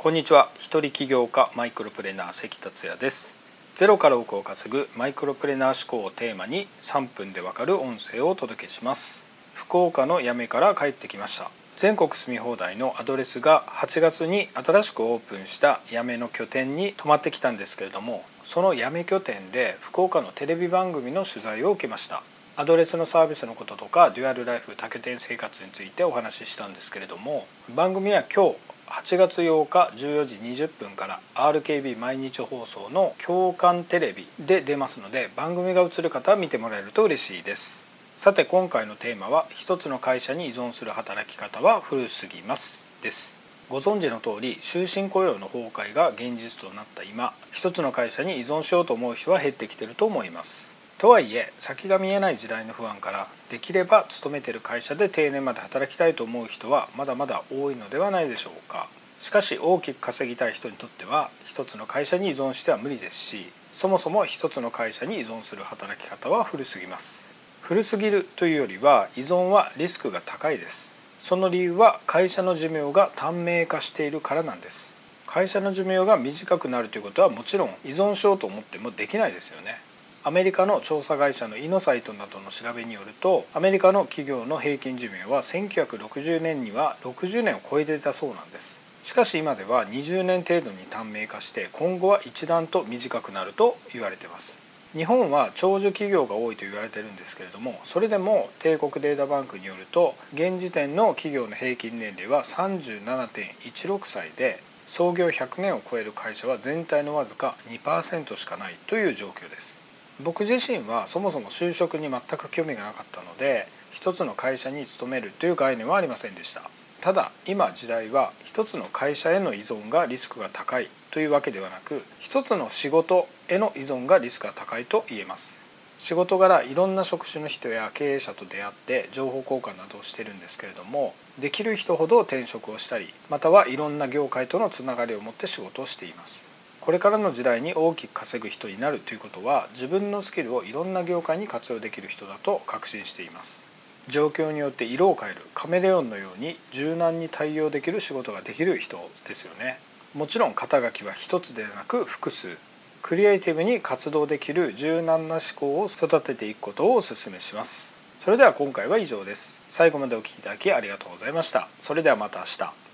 こんにちは。一人起業家マイクロプレーナー関達也です。ゼロから億を稼ぐマイクロプレーナー思考をテーマに3分でわかる音声をお届けします。福岡のやめから帰ってきました。全国住み放題のアドレスが8月に新しくオープンしたやめの拠点に泊まってきたんですけれどもそのやめ拠点で福岡のテレビ番組の取材を受けました。アドレスのサービスのこととかデュアルライフ多拠点生活についてお話ししたんですけれども番組は今日8月8日14時20分から RKB 毎日放送の共感テレビで出ますので番組が映る方は見てもらえると嬉しいです。さて今回のテーマは一つの会社に依存する働き方は古すぎますです。ご存知の通り終身雇用の崩壊が現実となった今一つの会社に依存しようと思う人は減ってきてると思います。とはいえ先が見えない時代の不安からできれば勤めてる会社で定年まで働きたいと思う人はまだまだ多いのではないでしょうか。しかし大きく稼ぎたい人にとっては一つの会社に依存しては無理ですしそもそも一つの会社に依存する働き方は古すぎます。古すぎるというよりは依存はリスクが高いです。その理由は会社の寿命が短命化しているからなんです。会社の寿命が短くなるということはもちろん依存しようと思ってもできないですよね。アメリカの調査会社のイノサイトなどの調べによるとアメリカの企業の平均寿命は1960年には60年を超えていたそうなんです。しかし今では20年程度に短命化して今後は一段と短くなると言われています。日本は長寿企業が多いと言われてるんですけれどもそれでも帝国データバンクによると現時点の企業の平均年齢は37.16歳で創業100年を超える会社は全体のわずか2%しかないという状況です。僕自身はそもそも就職に全く興味がなかったので一つの会社に勤めるという概念はありませんでした。ただ今時代は一つの会社への依存がリスクが高いというわけではなく一つの仕事への依存がリスクが高いと言えます。仕事柄いろんな職種の人や経営者と出会って情報交換などをしてるんですけれどもできる人ほど転職をしたりまたはいろんな業界とのつながりを持って仕事をしています。これからの時代に大きく稼ぐ人になるということは自分のスキルをいろんな業界に活用できる人だと確信しています。状況によって色を変えるカメレオンのように柔軟に対応できる仕事ができる人ですよね。もちろん肩書きは一つではなく複数。クリエイティブに活動できる柔軟な思考を育てていくことをお勧めします。それでは今回は以上です。最後までお聴きいただきありがとうございました。それではまた明日。